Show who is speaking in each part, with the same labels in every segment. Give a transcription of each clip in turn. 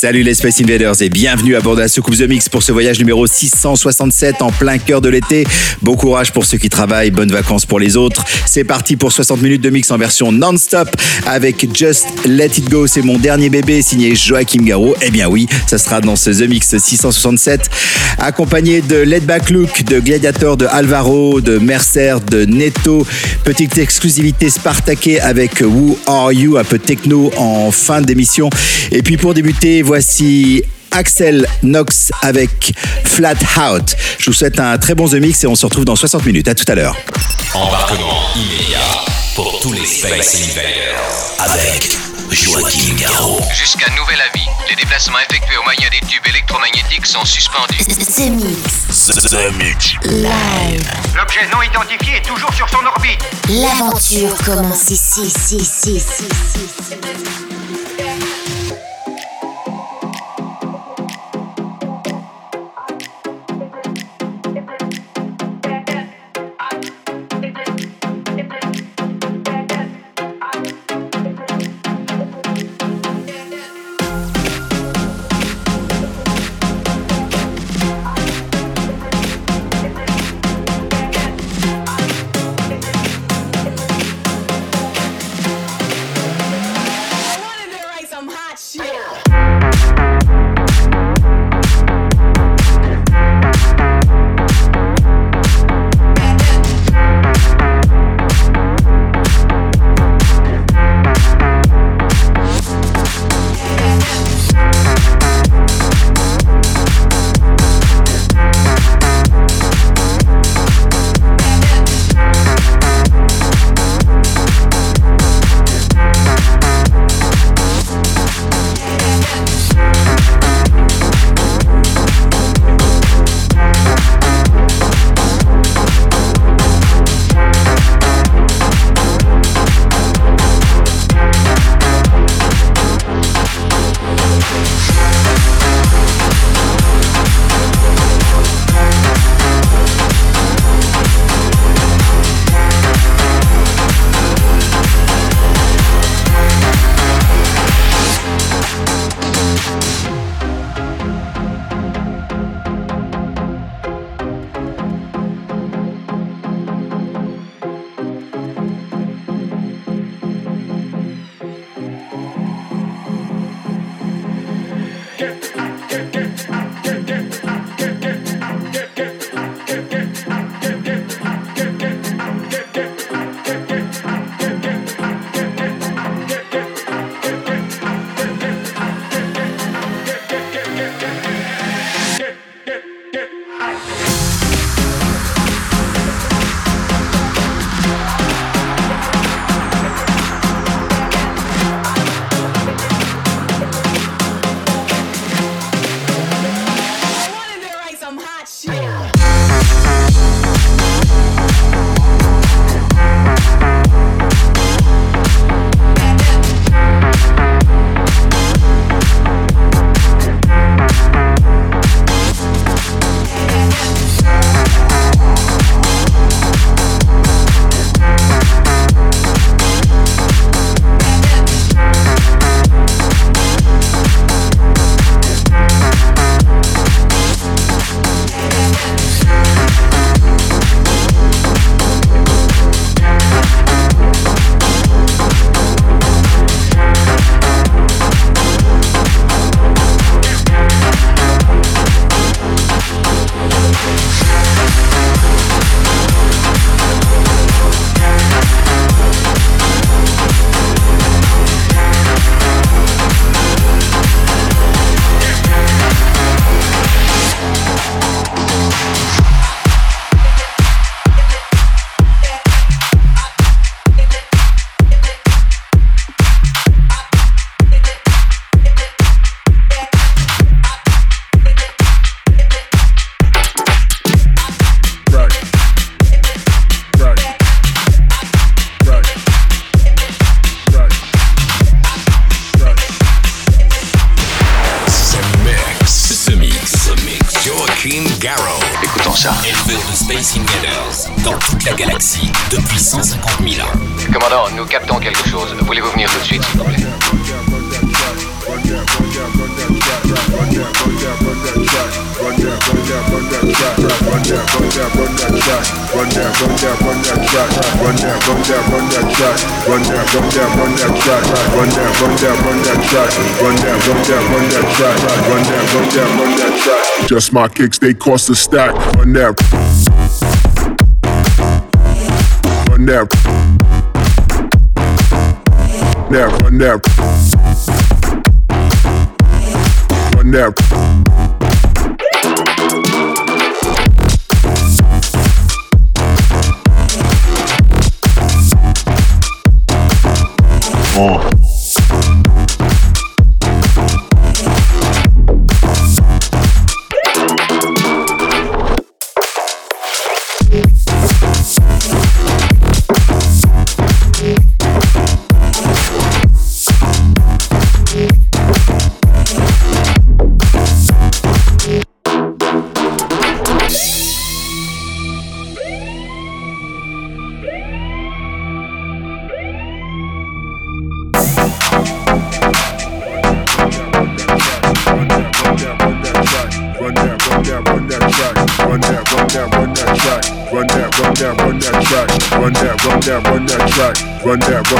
Speaker 1: Salut les Space Invaders et bienvenue à bord de la soucoupe The Mix pour ce voyage numéro 667 en plein cœur de l'été. Bon courage pour ceux qui travaillent, bonnes vacances pour les autres. C'est parti pour 60 minutes de mix en version non-stop avec Just Let It Go. C'est mon dernier bébé signé Joachim Garraud. Eh bien oui, ça sera dans ce The Mix 667 accompagné de Let Back Look, de Gladiator, de Alvaro, de Mercer, de Neto. Petite exclusivité Spartaqué avec Who Are You, un peu techno en fin d'émission. Et puis pour débuter, voici Axel Knox avec Flat Out. Je vous souhaite un très bon The Mix et on se retrouve dans 60 minutes. À tout à l'heure.
Speaker 2: Embarquement immédiat pour tous les Space Invaders.
Speaker 3: Avec Joachim Garraud.
Speaker 4: Jusqu'à nouvel avis, les déplacements effectués au moyen des tubes électromagnétiques sont suspendus.
Speaker 5: The Mix.
Speaker 3: The Mix.
Speaker 5: Live.
Speaker 6: L'objet non identifié est toujours sur son orbite.
Speaker 5: L'aventure commence ici, ici, ici, ici, ici.
Speaker 7: run that, run that track, run that, run that, run that track, run that, run that, run that track, run that, run that, run that track, run that, run that, run that track, run that, run that, run that track. Just my kicks, they cost a stack. Run that, run that, Now, run that, run that. more. Run that, run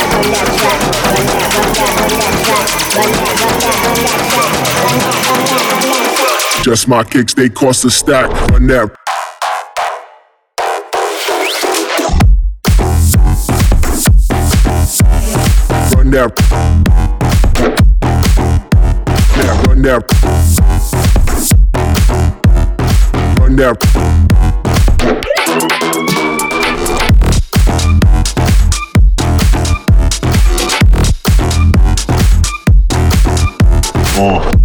Speaker 7: just my kicks, they cost a stack. Run that. Run that. Yeah, run that. Run that.
Speaker 8: more.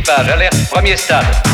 Speaker 8: Tout l'équipage, alerte, premier stade.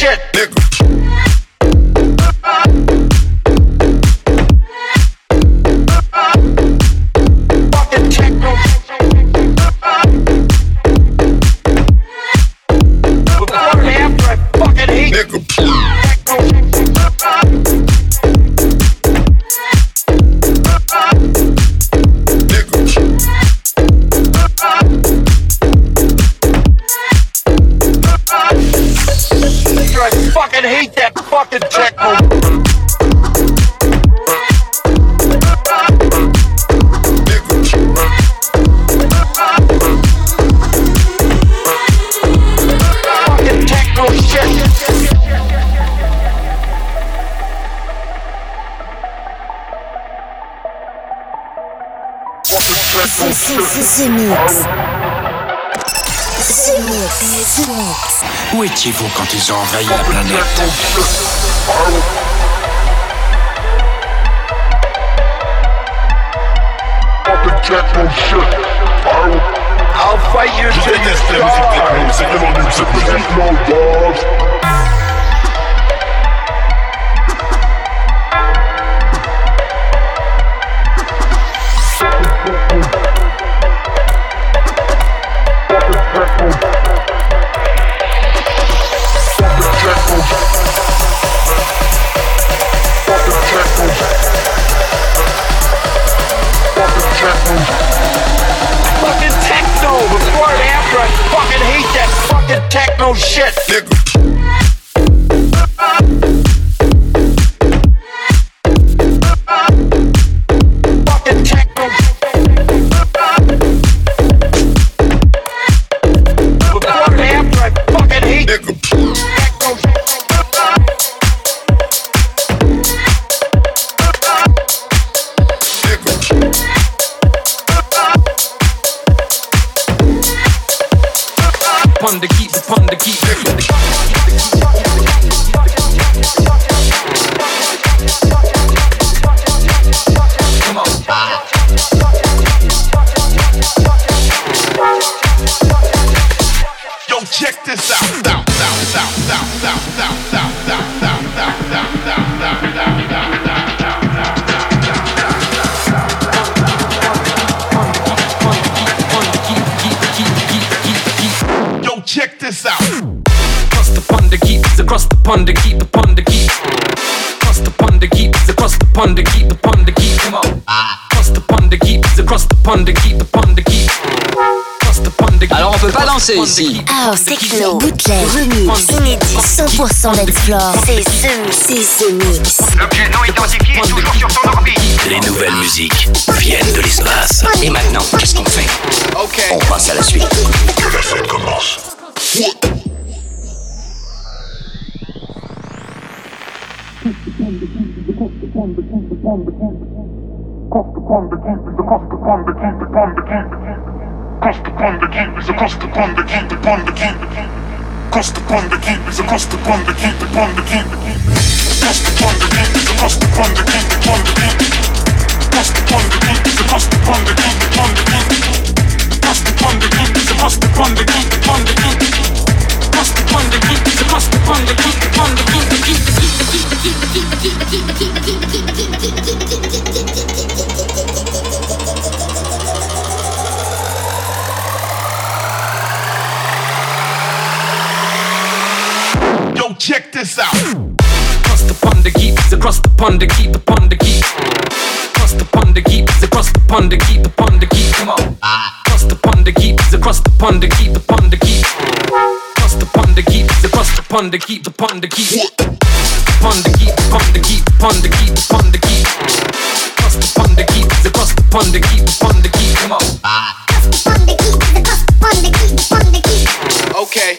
Speaker 4: shit.
Speaker 5: The Mix. The Mix. The Mix.
Speaker 2: Où étiez-vous quand ils ont envahi la planète
Speaker 4: I'll fight you. Fucking hate that fucking techno shit. Fucking
Speaker 9: pond to keep, across the pond to keep, the pond to keep. Across the pond to keep, across the pond to keep, the pond to keep. Come on. Across the pond to keep, across the pond to keep, the pond to keep.
Speaker 10: Alors on peut pas danser ici.
Speaker 5: House, techno, bootleg, remix, inédit, 100% d'explore. C'est The Mix. C'est The Mix.
Speaker 4: L'objet non identifié est toujours sur son orbite.
Speaker 2: Les nouvelles musiques viennent de l'espace.
Speaker 10: Et maintenant, qu'est-ce qu'on fait?
Speaker 2: On passe à la suite.
Speaker 11: Que la fête commence. upon the king, upon the king check this out.
Speaker 9: Across the pond to keep, across the pond to keep, the pond to keep. Across the pond to keep, across the pond to keep, the pond to keep. Come on. Across the pond to keep, across the pond to keep, the pond to keep. Across the pond to keep, across the pond to keep, the pond to keep. Pond to keep, pond to keep, pond to keep, pond to keep. Across the pond to keep, across the pond to keep, pond to keep. Come on.
Speaker 4: Okay.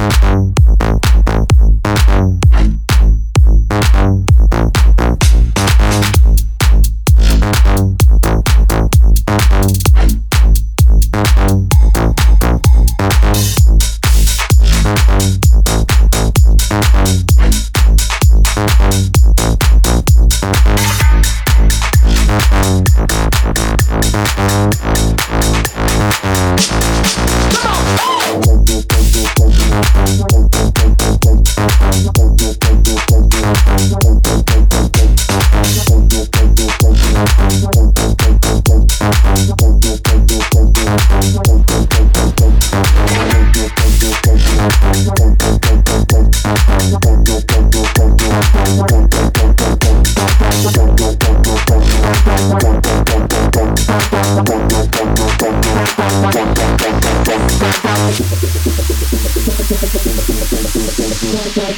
Speaker 12: Mm-hmm.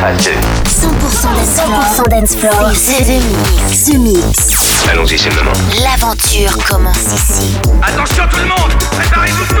Speaker 12: phase 2.
Speaker 5: 100% dance. C'est le mix. The mix.
Speaker 12: Allons-y, c'est le.
Speaker 5: L'aventure commence ici.
Speaker 6: Attention tout le monde Préparez-vous tous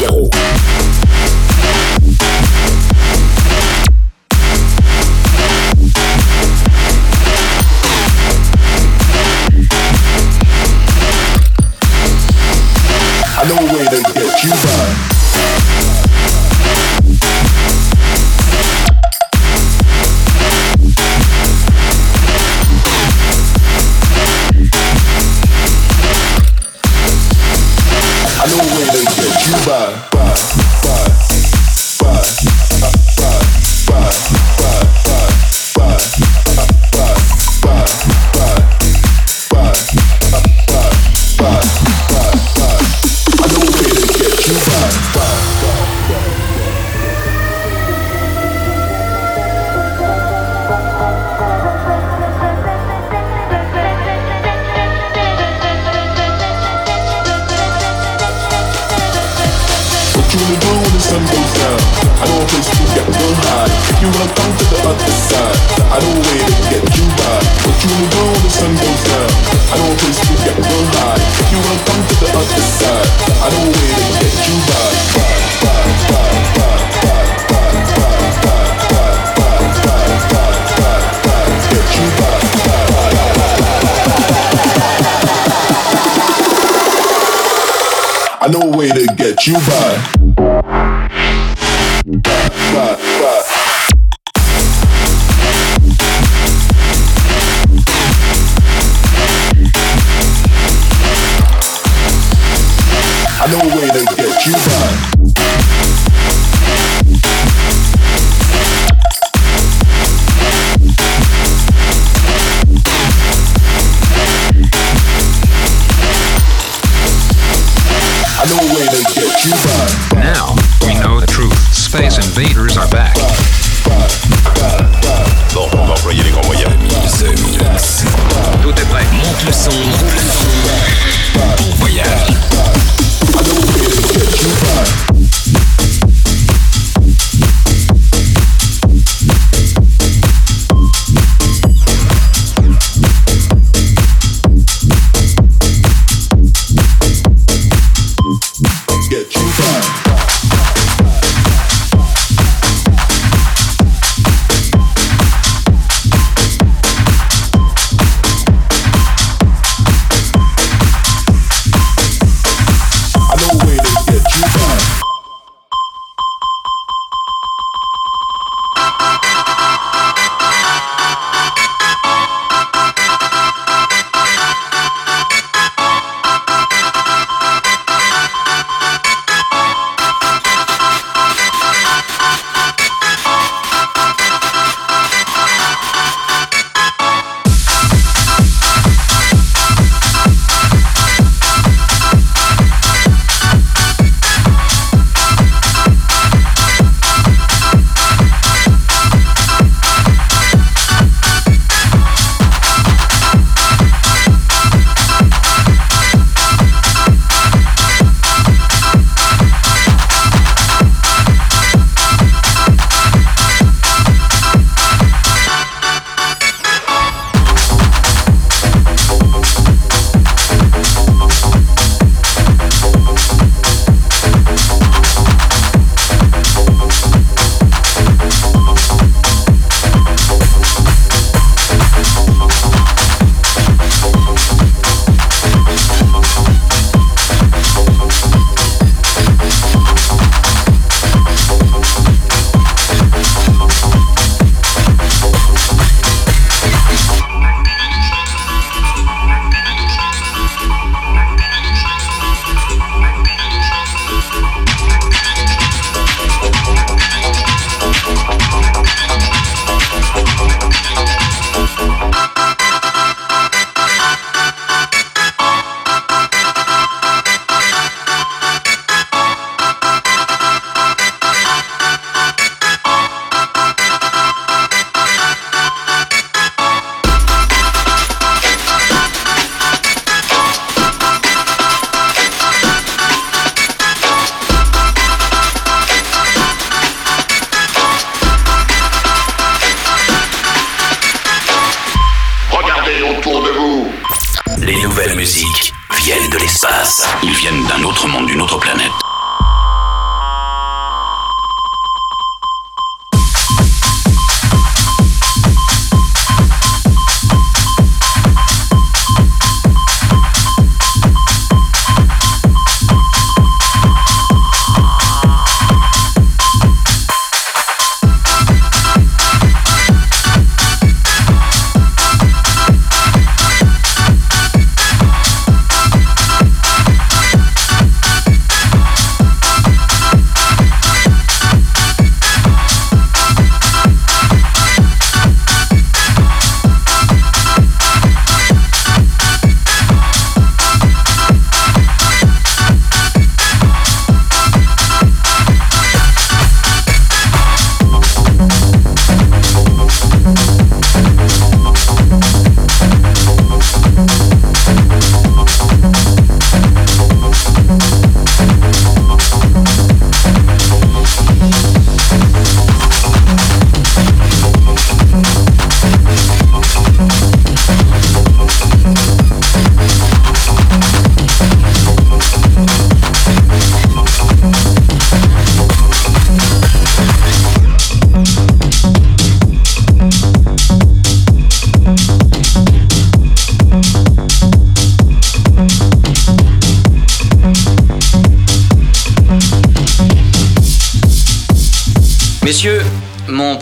Speaker 5: Yo. Cuba.
Speaker 13: Vaders are back.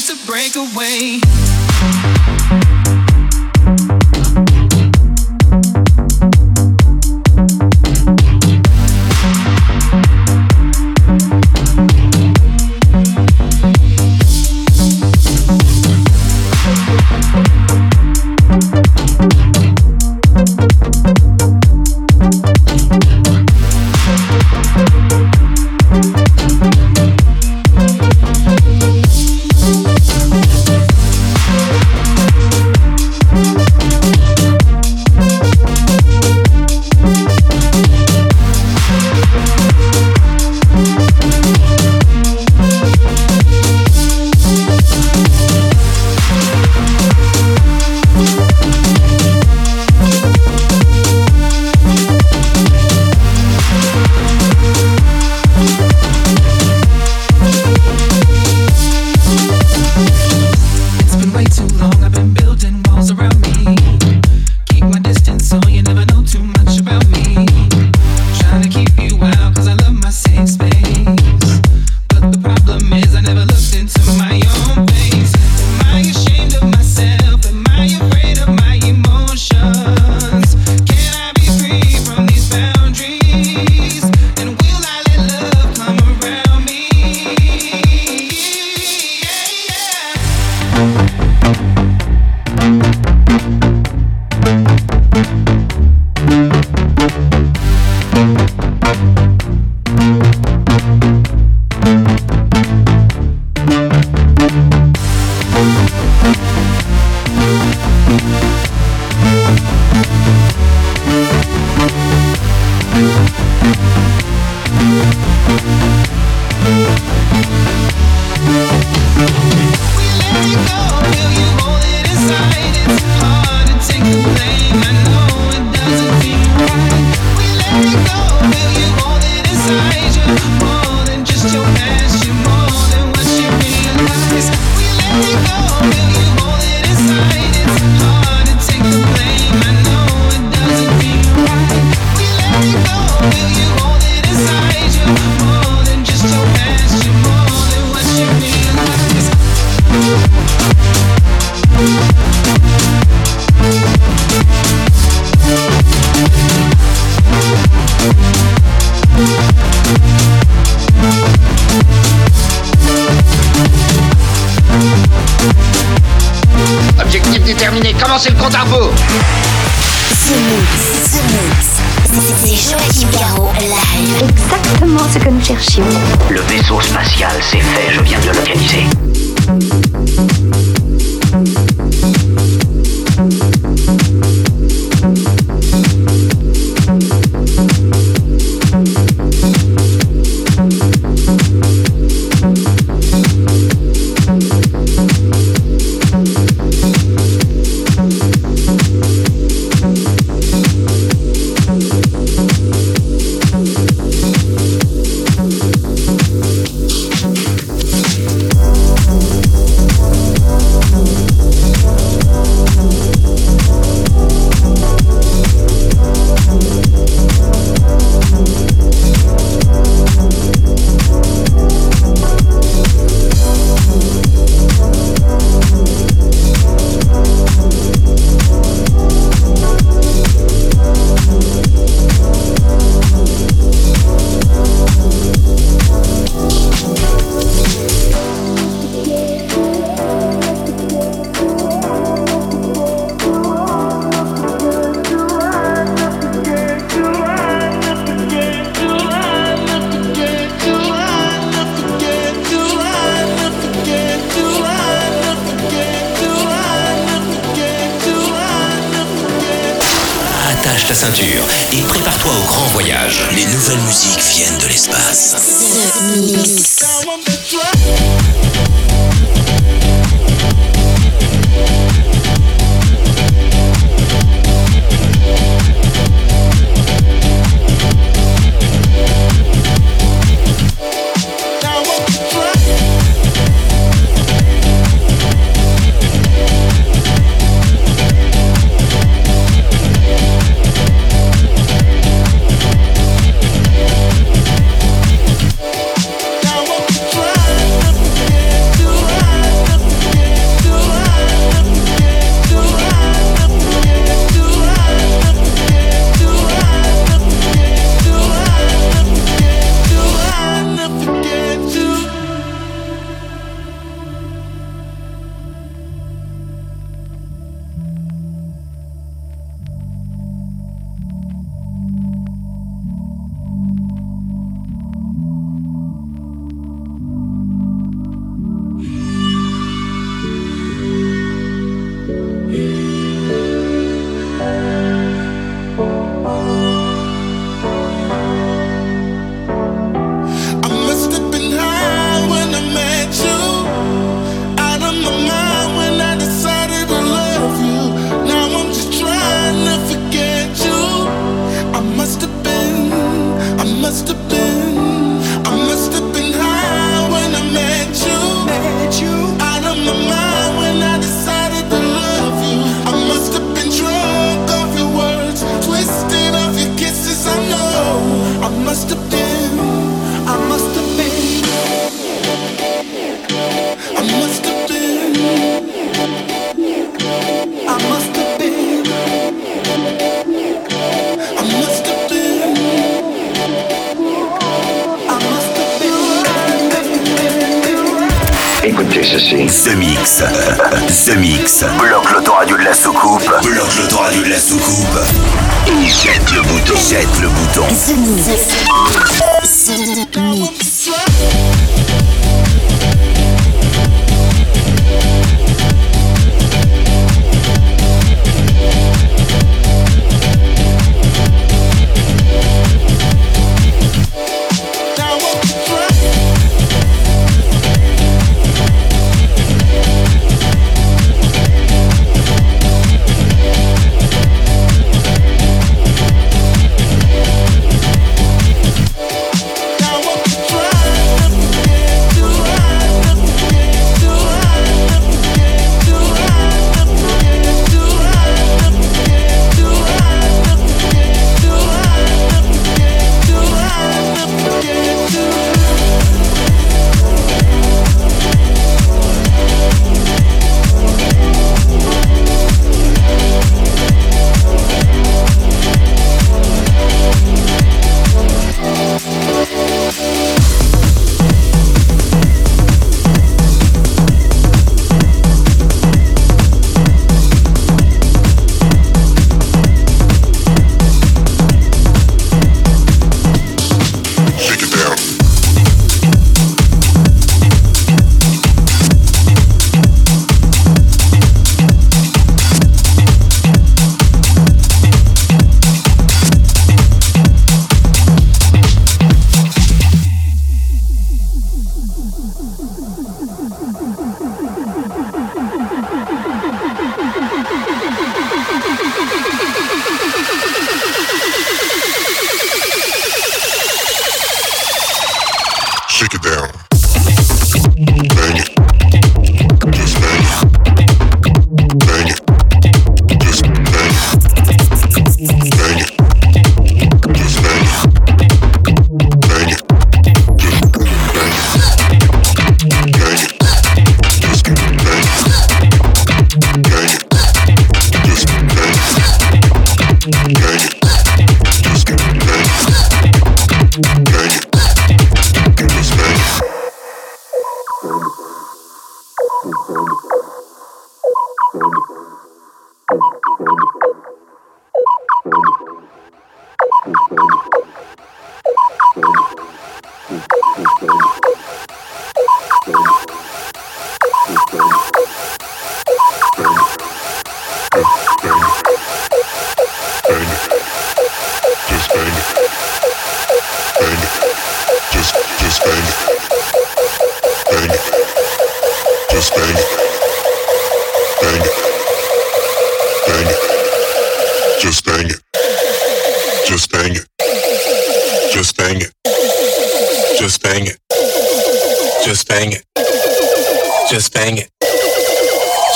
Speaker 14: seems to break away.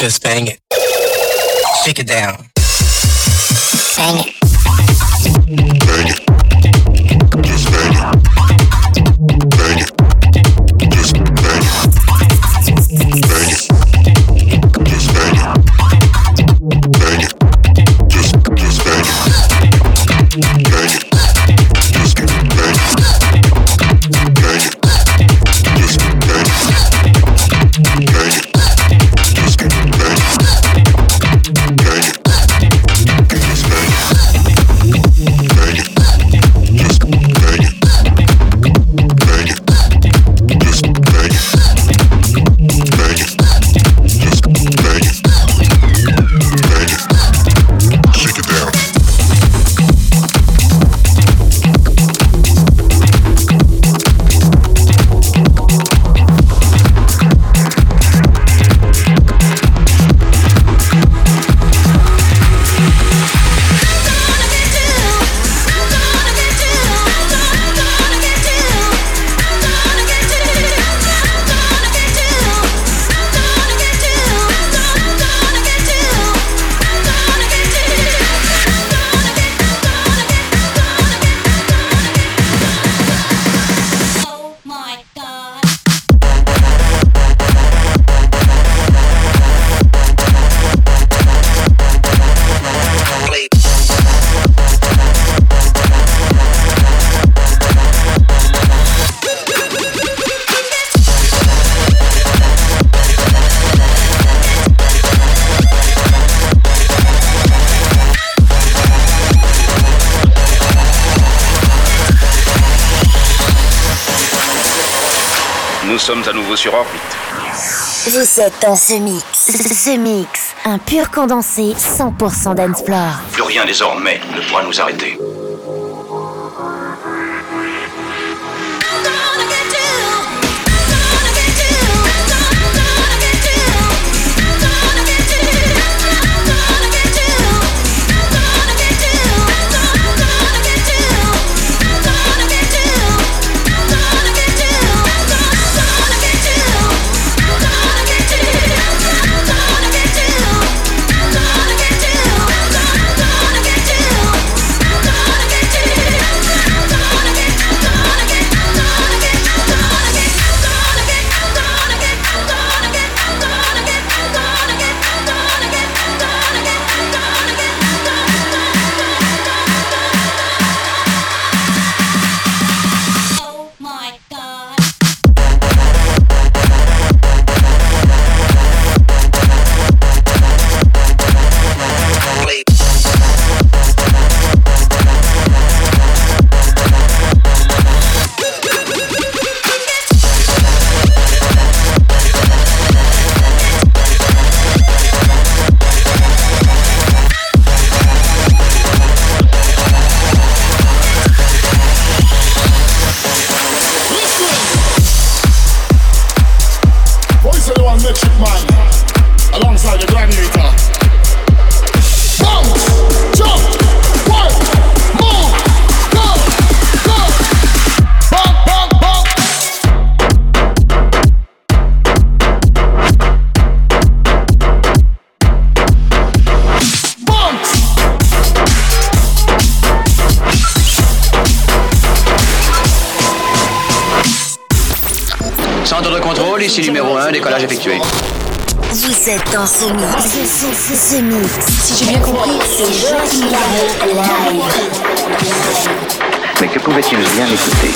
Speaker 14: just
Speaker 5: bang. It.
Speaker 14: Shake it
Speaker 15: down. Sommes à nouveau sur orbite.
Speaker 5: Vous êtes dans ce mix. Ce mix, un pur condensé 100% dancefloor.
Speaker 15: Plus rien désormais ne pourra nous arrêter.
Speaker 5: Ce mix. Ce, ce, ce mix.
Speaker 16: Si j'ai bien compris,
Speaker 5: c'est Joachim live.
Speaker 15: Mais que pouvait-il bien écouter?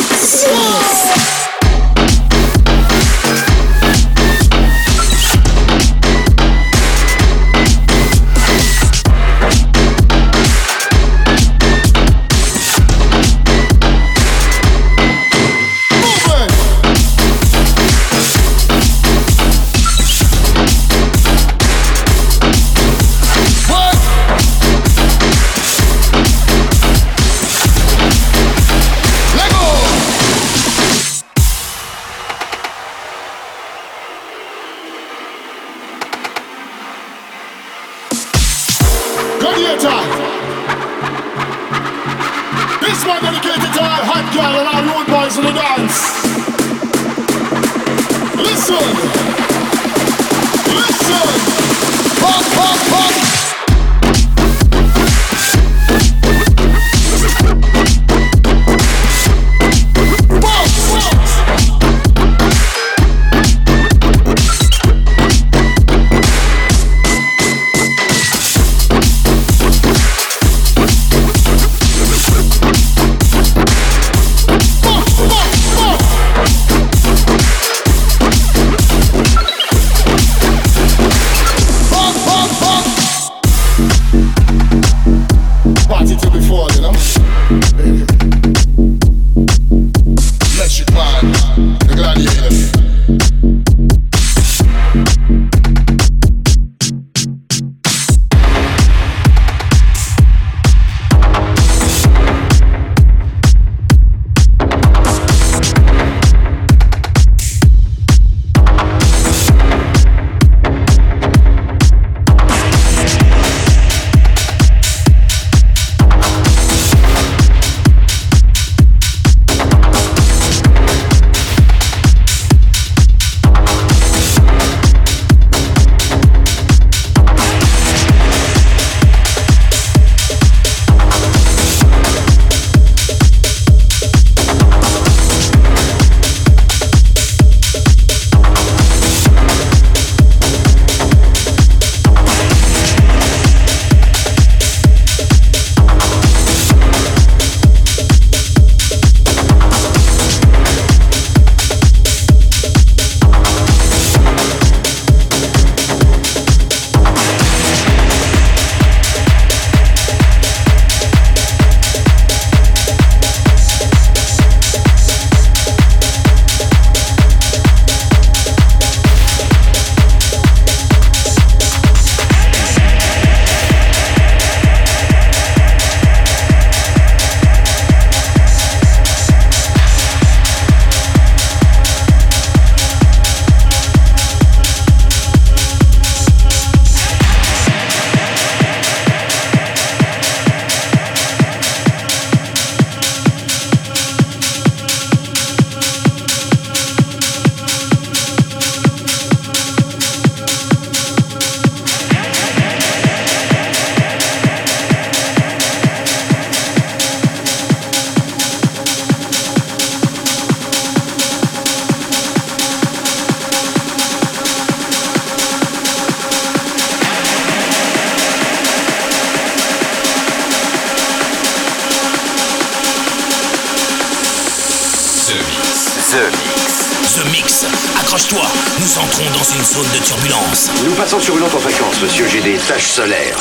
Speaker 15: Monsieur. J'ai des taches solaires.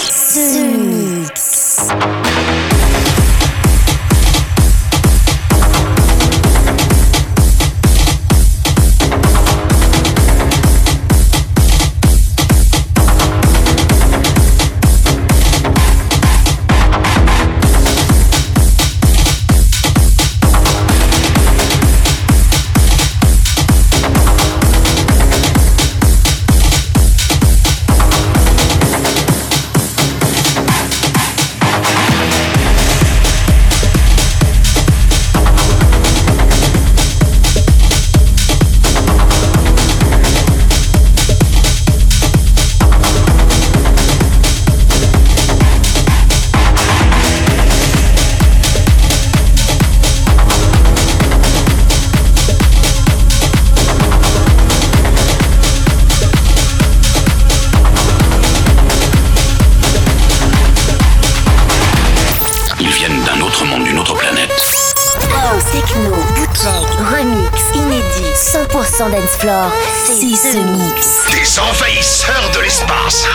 Speaker 5: 100% dance floor. C'est The Mix.
Speaker 3: Des envahisseurs de l'espace.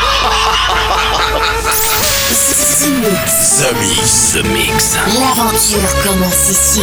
Speaker 5: The Mix.
Speaker 2: The Mix.
Speaker 5: L'aventure commence ici.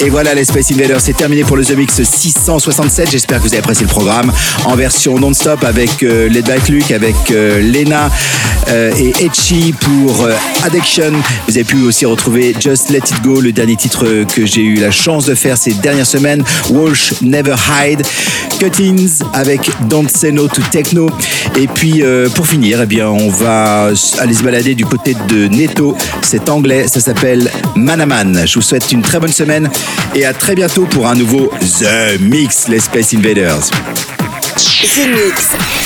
Speaker 1: Et voilà, les Space Invaders, c'est terminé pour le The Mix 667. J'espère que vous avez apprécié le programme en version non-stop avec euh, Led Back Luke, avec euh, Lena euh, et Etchi pour euh, Addiction. Vous avez pu aussi retrouver Just Let It Go, le dernier titre que j'ai eu la chance de faire ces dernières semaines. Walsh Never Hide. Cuttings avec Don't No to Techno. Et puis euh, pour finir, eh bien, on va aller se balader du côté de Neto. C'est anglais, ça s'appelle Manaman. Je vous souhaite une très bonne semaine et à très bientôt pour un nouveau The Mix, les Space Invaders.
Speaker 5: The Mix.